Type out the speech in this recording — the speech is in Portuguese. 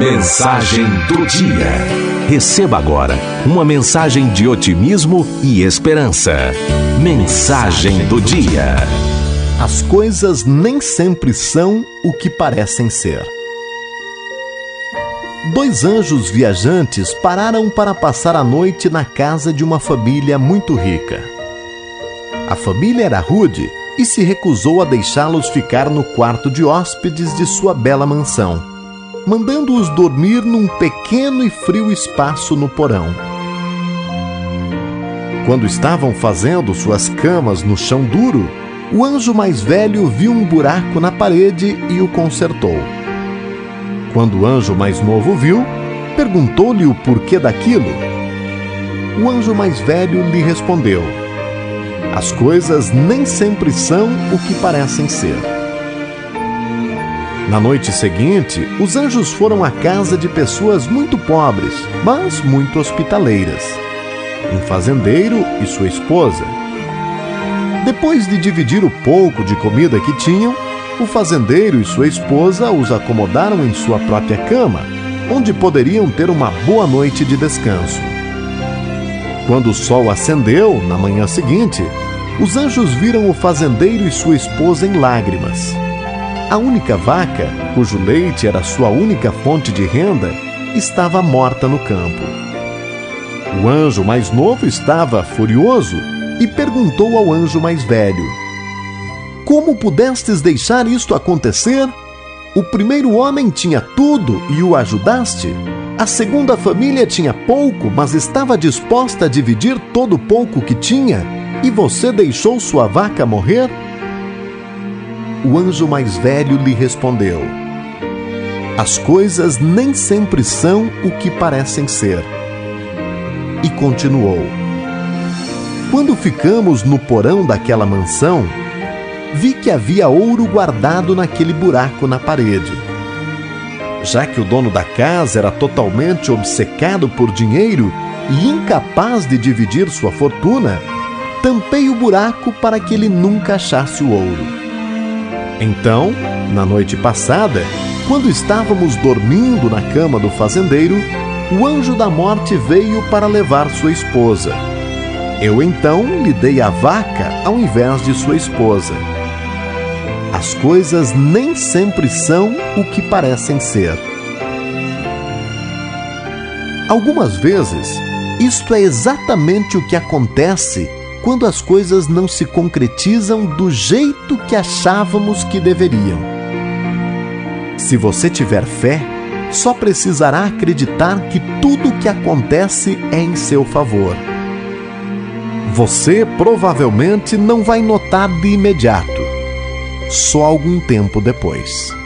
Mensagem do dia. Receba agora uma mensagem de otimismo e esperança. Mensagem do dia. As coisas nem sempre são o que parecem ser. Dois anjos viajantes pararam para passar a noite na casa de uma família muito rica. A família era rude e se recusou a deixá-los ficar no quarto de hóspedes de sua bela mansão, mandando-os dormir num pequeno e frio espaço no porão. Quando estavam fazendo suas camas no chão duro, o anjo mais velho viu um buraco na parede e o consertou. Quando o anjo mais novo viu, perguntou-lhe o porquê daquilo. O anjo mais velho lhe respondeu: as coisas nem sempre são o que parecem ser. Na noite seguinte, os anjos foram à casa de pessoas muito pobres, mas muito hospitaleiras. Um fazendeiro e sua esposa. Depois de dividir o pouco de comida que tinham, o fazendeiro e sua esposa os acomodaram em sua própria cama, onde poderiam ter uma boa noite de descanso. Quando o sol acendeu, na manhã seguinte, os anjos viram o fazendeiro e sua esposa em lágrimas. A única vaca, cujo leite era sua única fonte de renda, estava morta no campo. O anjo mais novo estava furioso e perguntou ao anjo mais velho: Como pudestes deixar isto acontecer? O primeiro homem tinha tudo e o ajudaste. A segunda família tinha pouco, mas estava disposta a dividir todo o pouco que tinha e você deixou sua vaca morrer? O anjo mais velho lhe respondeu: As coisas nem sempre são o que parecem ser. E continuou: Quando ficamos no porão daquela mansão, vi que havia ouro guardado naquele buraco na parede. Já que o dono da casa era totalmente obcecado por dinheiro e incapaz de dividir sua fortuna, tampei o buraco para que ele nunca achasse o ouro. Então, na noite passada, quando estávamos dormindo na cama do fazendeiro, o anjo da morte veio para levar sua esposa. Eu então lhe dei a vaca ao invés de sua esposa. As coisas nem sempre são o que parecem ser. Algumas vezes, isto é exatamente o que acontece quando as coisas não se concretizam do jeito que achávamos que deveriam. Se você tiver fé, só precisará acreditar que tudo o que acontece é em seu favor. Você provavelmente não vai notar de imediato, só algum tempo depois.